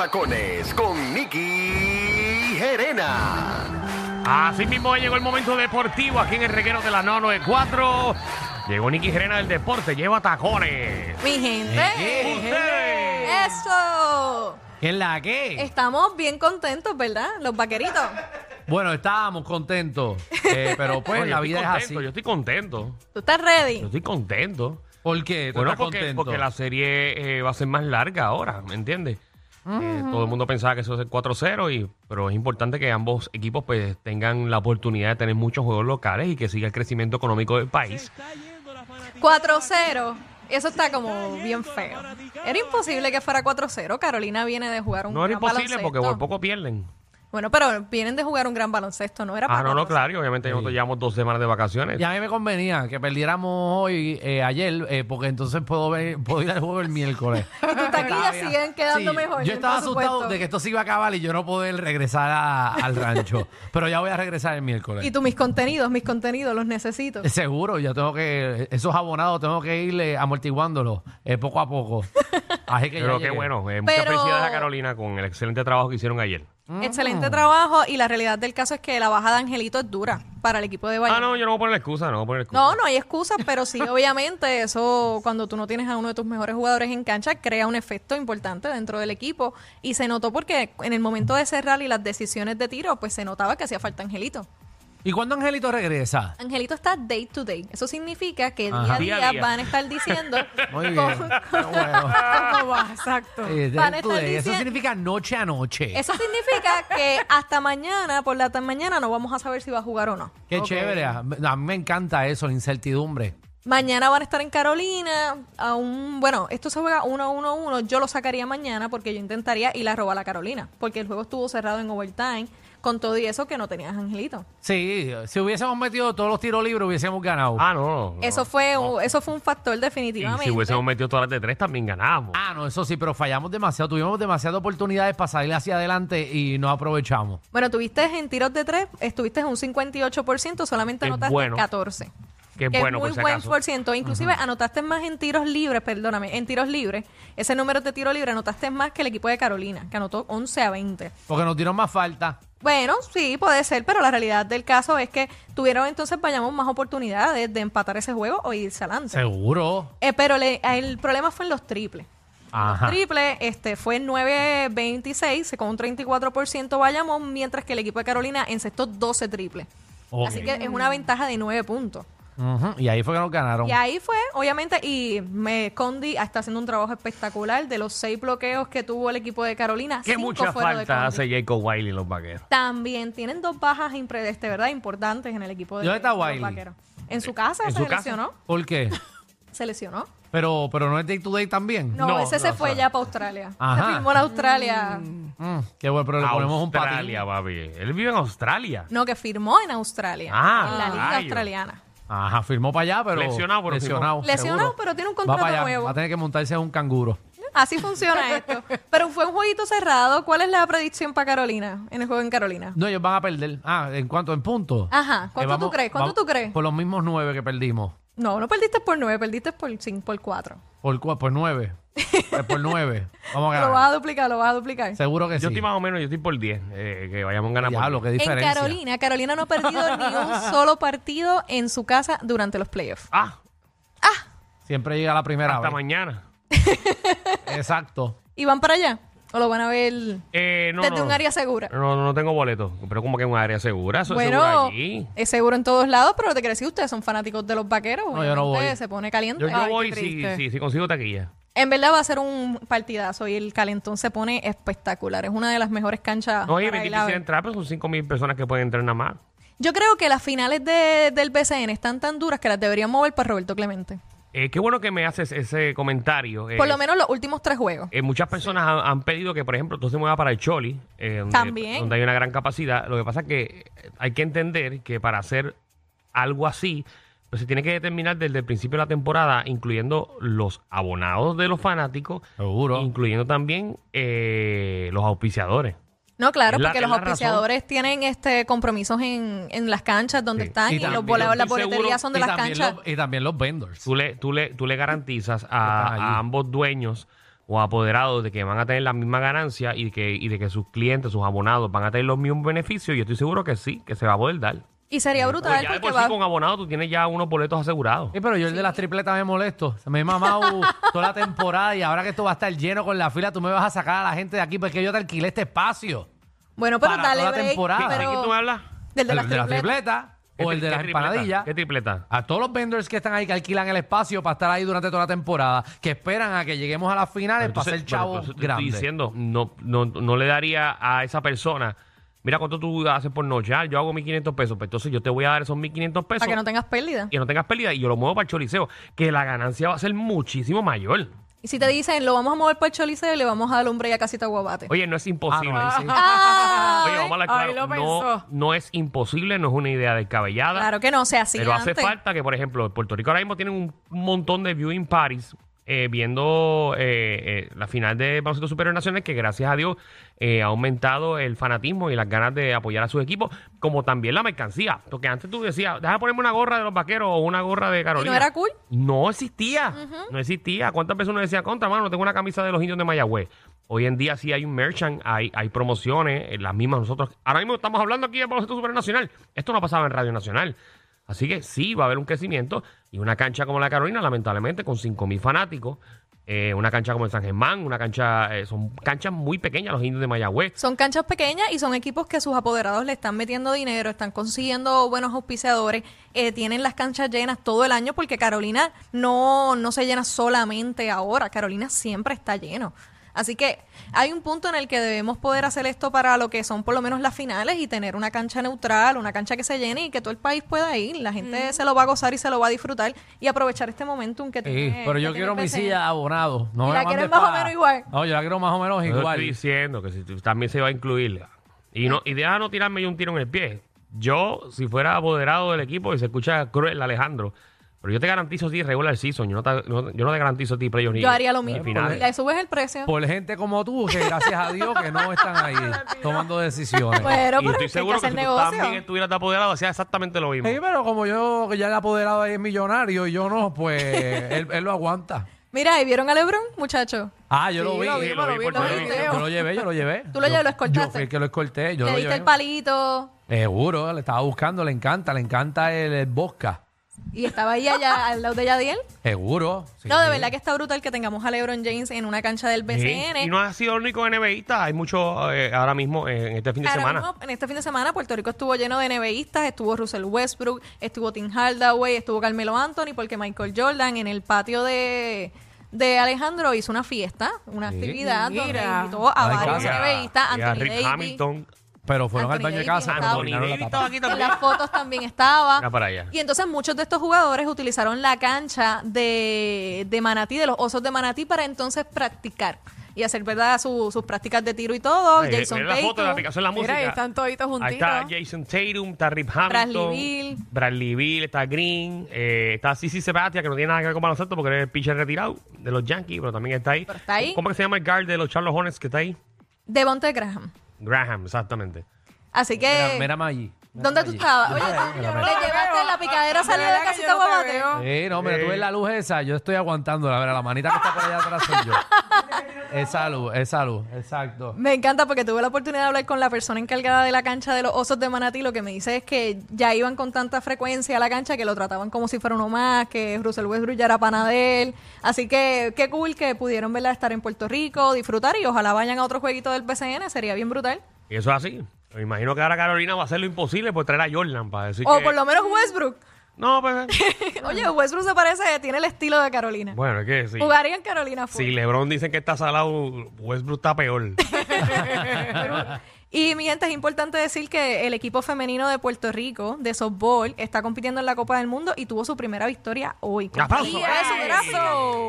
tacones con Nicky Gerena. Así mismo llegó el momento deportivo aquí en el reguero de la 994. Llegó Nicky Gerena del deporte, lleva tacones. Mi gente. ¡Usted! Eso. ¿Qué es la que? Estamos bien contentos, ¿verdad? Los vaqueritos. Bueno, estábamos contentos, eh, pero pues la vida es así. Yo estoy contento. ¿Tú estás ready? Yo estoy contento. ¿Por qué? ¿Tú Bueno, estás porque, contento? porque la serie eh, va a ser más larga ahora, ¿me entiendes? Eh, todo el mundo pensaba que eso es el 4-0, y, pero es importante que ambos equipos pues tengan la oportunidad de tener muchos juegos locales y que siga el crecimiento económico del país. 4-0. Eso está como bien feo. Era imposible que fuera 4-0. Carolina viene de jugar un No era imposible porque por poco pierden. Bueno, pero vienen de jugar un gran baloncesto, ¿no? Era Ah, para no, no, 4-0. claro, y obviamente nosotros llevamos dos semanas de vacaciones. Y a mí me convenía que perdiéramos hoy, eh, ayer, eh, porque entonces puedo ver, puedo ir al juego el miércoles. Y tus taquillas siguen quedando Sí, mejor. Yo estaba asustado de que esto se iba a acabar y yo no poder regresar a- al rancho. pero ya voy a regresar el miércoles. Y tú, mis contenidos, mis contenidos, los necesito. Seguro, ya tengo que, esos abonados tengo que ir amortiguándolos eh, poco a poco. Así que ya Pero qué llegué. bueno, eh, muchas Pero- felicidades a Carolina con el excelente trabajo que hicieron ayer. Excelente trabajo y la realidad del caso es que la baja de Angelito es dura para el equipo de Ah, Bayamón. no, yo no voy a poner excusa, no voy a poner excusa. No, no hay excusas, pero sí, obviamente, eso cuando tú no tienes a uno de tus mejores jugadores en cancha, crea un efecto importante dentro del equipo. Y se notó porque en el momento de cerrar y las decisiones de tiro, pues se notaba que hacía falta Angelito. ¿Y cuándo Angelito regresa? Angelito está day to day. Eso significa que Ajá. día a Día van a estar diciendo. Muy bien. cómo- Qué bueno. cómo va, exacto. Eh, Van a estar day. Eso diciendo- significa noche a noche. Eso significa que hasta mañana, por la tarde mañana, no vamos a saber si va a jugar o no. Qué chévere. A a mí me encanta eso, la incertidumbre. Mañana van a estar en Carolina. A un, bueno, esto se juega 1-1-1. Yo lo sacaría mañana porque yo intentaría ir a robar a Carolina. Porque el juego estuvo cerrado en overtime. Con todo y eso que no tenías Angelito. Sí, si hubiésemos metido todos los tiros libres hubiésemos ganado. Ah, no. no. Eso fue, eso fue un factor Y definitivamente. si hubiésemos metido todas las de tres, también ganábamos. Ah, no, eso sí, pero fallamos demasiado. Tuvimos demasiadas oportunidades para salir hacia adelante y no aprovechamos. Bueno, tuviste en tiros de tres, estuviste en un 58%, solamente anotaste bueno. 14. Qué que bueno, es muy por si buen acaso. por ciento. Inclusive anotaste más en tiros libres, perdóname, en tiros libres. Ese número de tiro libre anotaste más que el equipo de Carolina, que anotó 11 a 20. Porque nos dieron más falta. Bueno, sí, puede ser, pero la realidad del caso es que tuvieron entonces, vayamos, más oportunidades de empatar ese juego o irse adelante. Seguro. Eh, pero le- el problema fue en los triples. Ajá. Triple este, fue 9-26, con un 34% Bayamón, mientras que el equipo de Carolina encestó 12 triples. Así que es una ventaja de 9 puntos. Ujú, Y ahí fue que nos ganaron. Y ahí fue, obviamente, y me Condi está haciendo un trabajo espectacular de los seis bloqueos que tuvo el equipo de Carolina. Qué cinco mucha fueron de falta Condi. hace Jacob Wiley en los vaqueros. También tienen dos bajas impre- este, ¿verdad? importantes en el equipo de, ¿Dónde está de los Wiley? vaqueros. En su casa ¿En se su casa? lesionó. ¿Por qué? Se lesionó. Pero, pero no es day to day también. No, No, ese se no, fue o sea. ya para Australia. Ajá. Se firmó en Australia. Mm, qué bueno, pero le ponemos un patín. Australia, papi. Él vive en Australia. No, que firmó en Australia. Ah, en la liga rayos. australiana. Ajá, firmó para allá, pero. Lesionado, pero lesionado. Lesionado, seguro. pero tiene un Va contrato para allá, nuevo. Va a tener que montarse en un canguro. Así funciona esto. Pero fue un jueguito cerrado. ¿Cuál es la predicción para Carolina? En el juego en Carolina. No, ellos van a perder. Ah, ¿en cuánto? ¿En puntos? Ajá. Eh, ¿Cuánto tú crees? ¿Cuánto vamos- tú crees? Por los mismos nueve que perdimos. No, no perdiste por nueve, perdiste por cinco, por cuatro. Por, cua- por nueve. Pues por nueve. Vamos a Lo vas ganar. a duplicar, lo vas a duplicar. Seguro que Yo sí. estoy más o menos, yo estoy por 10. eh, que vayamos a ganar por Diablo, 10. qué En diferencia. Carolina, Carolina no ha perdido ni un solo partido en su casa durante los playoffs. Ah, Siempre llega la primera hasta vez. mañana. Exacto. ¿Y van para allá? ¿O lo van a ver Eh, no, desde no, un área segura? No, no tengo boleto. Pero como que un área segura. Eso es seguro Bueno, allí. es seguro en todos lados, pero te quiero decir, ustedes son fanáticos de los vaqueros. No, yo no voy. Se pone caliente. Yo, yo Ay, voy si, si, si consigo taquilla. En verdad va a ser un partidazo y el calentón se pone espectacular. Es una de las mejores canchas. No, y difícil entrar, pero son 5 mil personas que pueden entrar nada más. Yo creo que las finales de- del BCN están tan duras que las deberían mover para Roberto Clemente. Eh, qué bueno que me haces ese comentario. eh, Por lo menos los últimos tres juegos. eh, muchas personas han, han pedido que, por ejemplo, tú se mueva para el Choli, eh, donde, También. donde hay una gran capacidad. Lo que pasa es que hay que entender que para hacer algo así, pues se tiene que determinar desde el principio de la temporada, incluyendo los abonados de los fanáticos, Seguro. incluyendo también eh, los auspiciadores. No, claro, la- porque los razón. auspiciadores tienen este compromisos en, en las canchas donde Sí. están Y y, los también boletos, las boleterías son de y, las también canchas. los, y también los vendors. Tú le, tú le, tú le garantizas a, ambos dueños o apoderados de que van a tener la misma ganancia y de que, y de que sus clientes, sus abonados van a tener los mismos beneficios. Yo estoy seguro que sí, que se va a poder dar. Y sería brutal ya de porque por sí va... con abonado tú tienes ya unos boletos asegurados. Sí, pero yo el de las tripletas me molesto. Se me he mamado toda la temporada y ahora que esto va a estar lleno con la fila, tú me vas a sacar a la gente de aquí porque yo te alquilé este espacio. Bueno, pero para dale toda la break, temporada. ¿De pero- quién tú me hablas? Del de el las de las tripletas. ¿Qué o el de qué las tripleta? empanadillas. ¿Qué tripleta? A todos los vendors que están ahí que alquilan el espacio para estar ahí durante toda la temporada, que esperan a que lleguemos a las finales Pero para entonces- ser pero chavos grandes. Diciendo, no, no, no le daría a esa persona, mira cuánto tú haces por noche, Ah, yo hago 1.500 pesos, pues entonces yo te voy a dar esos 1.500 pesos Para que no tengas pérdida. y no tengas pérdida y yo lo muevo para el choliseo, que la ganancia va a ser muchísimo mayor. Y si te dicen, lo vamos a mover por el choliseo y le vamos a dar lumbre y a casita guabate. Oye, no es imposible. Ah, no, ahí sí. Ah, Oye, vamos a hablar claro. lo No, pensó. no es imposible, no es una idea descabellada. Claro que no, sea así pero hace falta que, por ejemplo, en Puerto Rico ahora mismo tienen un montón de viewing parties eh, viendo eh, eh, la final de baloncesto superior nacional que gracias a Dios eh, ha aumentado el fanatismo y las ganas de apoyar a sus equipos, como también la mercancía. Porque antes tú decías, déjame ponerme una gorra de los vaqueros o una gorra de Carolina. era cool? No existía. No existía. ¿Cuántas veces uno decía, contra, mano, tengo una camisa de los indios de Mayagüez? Hoy en día sí hay un merchant, hay, hay promociones, eh, las mismas nosotros. Ahora mismo estamos hablando aquí de baloncesto superior nacional. Esto no pasaba en Radio Nacional. Así que sí, va a haber un crecimiento. Y una cancha como la Carolina, lamentablemente, con 5.000 fanáticos. eh, una cancha como el San Germán, una cancha... eh, son canchas muy pequeñas, los indios de Mayagüez. Son canchas pequeñas y son equipos que sus apoderados le están metiendo dinero, están consiguiendo buenos auspiciadores, eh, tienen las canchas llenas todo el año porque Carolina no, no se llena solamente ahora, Carolina siempre está lleno. Así que hay un punto en el que debemos poder hacer esto para lo que son por lo menos las finales y tener una cancha neutral, una cancha que se llene y que todo el país pueda ir. La gente se lo va a gozar y se lo va a disfrutar y aprovechar este momentum que Sí, tiene. pero yo quiero mi silla abonado. No ¿Y me la quieres más o menos igual? No, yo la quiero más o menos Yo igual. estoy diciendo que si también se va a incluir. Y no, y deja no tirarme yo un tiro en el pie. Yo, si fuera apoderado del equipo y se escucha cruel Alejandro, pero yo te garantizo a ti regular season. Yo no te, no- yo no te garantizo a ti playoff ni Yo haría lo mismo. finales. Le subes el precio. Por gente como tú, que gracias a Dios que no están ahí tomando decisiones. Pero, y pero estoy hay que seguro que hacer si tú también estuvieras de apoderado, hacía exactamente lo mismo. Sí, pero como yo que ya el apoderado ahí es millonario y yo no, pues él, él lo aguanta. Mira, ¿y vieron a Lebron, muchachos? Ah, yo lo vi. lo vi, lo vi por lo vi. Yo lo llevé, yo lo llevé. Tú lo Yo- llevas, lo escoltaste. Yo fui el que lo escolté, yo Le lo diste llevé. el palito Seguro, le estaba buscando, le encanta, le encanta el, el vodka. Y estaba ahí allá al lado de Yadiel. Seguro. sí. No, de verdad que está brutal que tengamos a LeBron James en una cancha del Sí, BCN. Y no ha sido el único NBAista. Hay muchos eh, ahora mismo eh, en este fin de Ahora semana. mismo, en este fin de semana, Puerto Rico estuvo lleno de NBAistas. Estuvo Russell Westbrook, estuvo Tim Hardaway, estuvo Carmelo Anthony, porque Michael Jordan en el patio de, de Alejandro hizo una fiesta, una Sí. actividad donde Mira. invitó a Ay, varios NBAistas. y a Anthony Rick Davis. Hamilton. Pero fueron Anthony al baño de Davis casa. estaba- la tapa. En también. las fotos también estaba. Mira para allá. Y entonces muchos de estos jugadores utilizaron la cancha de, de Manatí, de los osos de Manatí, para entonces practicar y hacer verdad Su- sus prácticas de tiro y todo. Eh, Jason mira la foto de la Tatum. aplicación la Mira, música. ahí están toditos Ahí juntitos. está Jason Tatum, está Rip Hamilton. Bradley Beal. Bradley Beal, está Green, eh, está Sisi Sebastian, que no tiene nada que ver con baloncesto porque es el pitcher retirado de los Yankees, pero también está ahí. Pero está ahí. ¿Cómo que se llama el guard de los Charlotte Hornets que está ahí? Devonte Graham. Graham, exactamente. Así que, Mira, mira Maggi. Mira ¿dónde tú Maggi. estabas? Oye, Mira, tú mira, le mira. llevaste la picadera De salió de verdad que casita yo no te guabate. veo. Sí, no, mira, tú ves la luz esa, yo estoy aguantando, la verdad, la manita que está por allá atrás soy yo. esa luz, esa luz, exacto. Me encanta porque tuve la oportunidad de hablar con la persona encargada de la cancha de los osos de Manatí. Lo que me dice es que ya iban con tanta frecuencia a la cancha que lo trataban como si fuera uno más, que Russell Westbrook ya era pana de él. Así que qué cool que pudieron verla estar en Puerto Rico, disfrutar y ojalá vayan a otro jueguito del PCN, sería bien brutal. Y eso es así. Me imagino que ahora Carolina va a hacer lo imposible por traer a Jordan para decir O que... por lo menos Westbrook. No, pues... Oye, Westbrook se parece, tiene el estilo de Carolina. bueno, es que sí. Jugaría en Carolina full. Si LeBron dicen que está salado, Westbrook está peor. Y mi gente, es importante decir que el equipo femenino de Puerto Rico de softball está compitiendo en la Copa del Mundo y tuvo su primera victoria hoy. ¡Aplauso!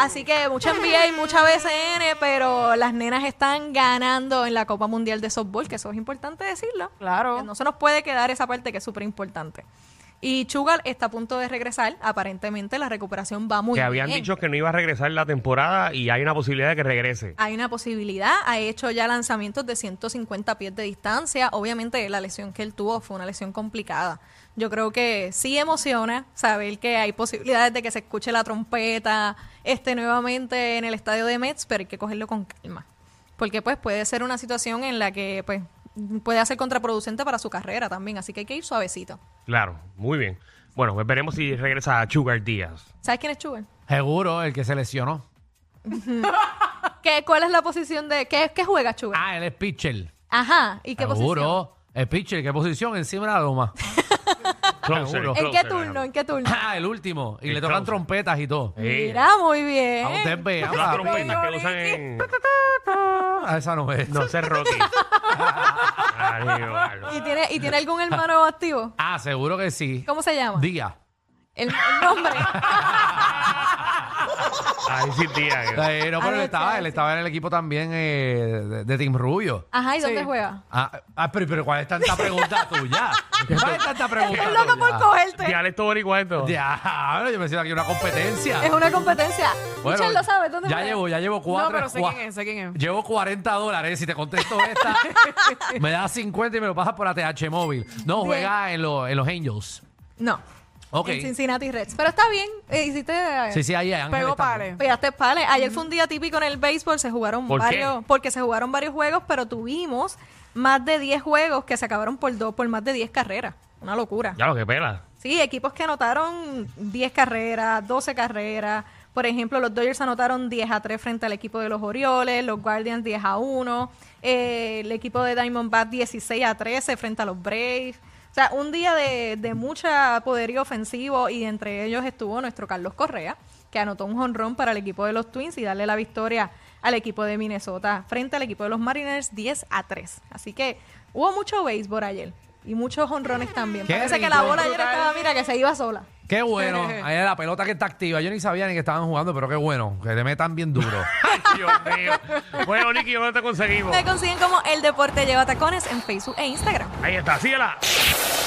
Así que mucha NBA y mucha BCN, pero las nenas están ganando en la Copa Mundial de Softball, que eso es importante decirlo. Claro. Que No se nos puede quedar esa parte que es súper importante. Y Chugal está a punto de regresar. Aparentemente la recuperación va muy que bien. habían dicho que no iba a regresar la temporada y hay una posibilidad de que regrese. Hay una posibilidad, ha hecho ya lanzamientos de 150 pies de distancia. Obviamente la lesión que él tuvo fue una lesión complicada. Yo creo que sí emociona saber que hay posibilidades de que se escuche la trompeta este nuevamente en el estadio de Mets, pero hay que cogerlo con calma. Porque pues puede ser una situación en la que pues puede ser contraproducente para su carrera también, así que hay que ir suavecito. Claro, muy bien. Bueno, pues veremos si regresa a Sugar Díaz. ¿Sabes quién es Chugal? Seguro, el que se lesionó. ¿Qué, ¿Cuál es la posición de qué, qué juega Chugal? Ah, él es pitcher. Ajá, ¿y qué posición? Seguro. El pitcher, ¿qué posición? Encima de la loma. Closer, Seguro. ¿En qué closer, turno? ¿En qué turno? Ah, el último. Y El le tocan closer. trompetas y todo. Sí. Mira, muy bien. A usted vea. Las trompetas que usan en... Ah, esa no es. No sé, Rocky. Ay, bueno. ¿Y tiene, ¿Y tiene algún hermano activo? Ah, seguro que sí. ¿Cómo se llama? Día. El, el nombre. Ay, sí, tía. Eh, no, pero él Alex, estaba, él estaba en el equipo también eh, de, de Team Rubio. Ajá, ¿y dónde Sí. juega? Ah, ah, pero, pero ¿cuál es tanta pregunta tuya? ¿Cuál es tanta pregunta Es loco por tuya? cogerte. Dialecto boricuento. Diablo, yo me siento aquí una competencia. Es una competencia. Bueno, Michelle lo sabe, ¿dónde ya juega? llevo, ya llevo cuatro. No, pero sé cua- quién es, sé quién es. Llevo 40 dólares. Si te contesto esta, me das 50 y me lo pasas por ATH móvil. No, Bien. juega en, los- en los Angels. No. Ok. En Cincinnati Reds. Pero está bien. eh, hiciste. Sí, sí, ahí hay Ángeles Pegó también. pares. Pegaste pales. Ayer fue un día típico en el béisbol, se jugaron ¿Por qué? varios, porque se jugaron varios juegos, pero tuvimos más de 10 juegos que se acabaron por dos, por más de 10 carreras. Una locura. Ya lo que pela. Sí, equipos que anotaron 10 carreras, 12 carreras. Por ejemplo, los Dodgers anotaron 10 a 3 frente al equipo de los Orioles, los Guardians 10 a 1, eh, el equipo de Diamondback 16 a 13 frente a los Braves. O sea, un día de, de mucha poderío ofensivo y entre ellos estuvo nuestro Carlos Correa, que anotó un jonrón para el equipo de los Twins y darle la victoria al equipo de Minnesota frente al equipo de los Mariners 10 a 3. Así que hubo mucho béisbol ayer y muchos jonrones también. Qué Parece que la bola ayer estaba, mira, que se iba sola. Qué bueno. Ahí es la pelota que está activa. Yo ni sabía ni que estaban jugando, pero qué bueno. Que te metan bien duro. Ay, Dios mío. Bueno, Nicky, ¿dónde te conseguimos? Me consiguen como El Deporte Lleva Tacones en Facebook e Instagram. Ahí está, síguela.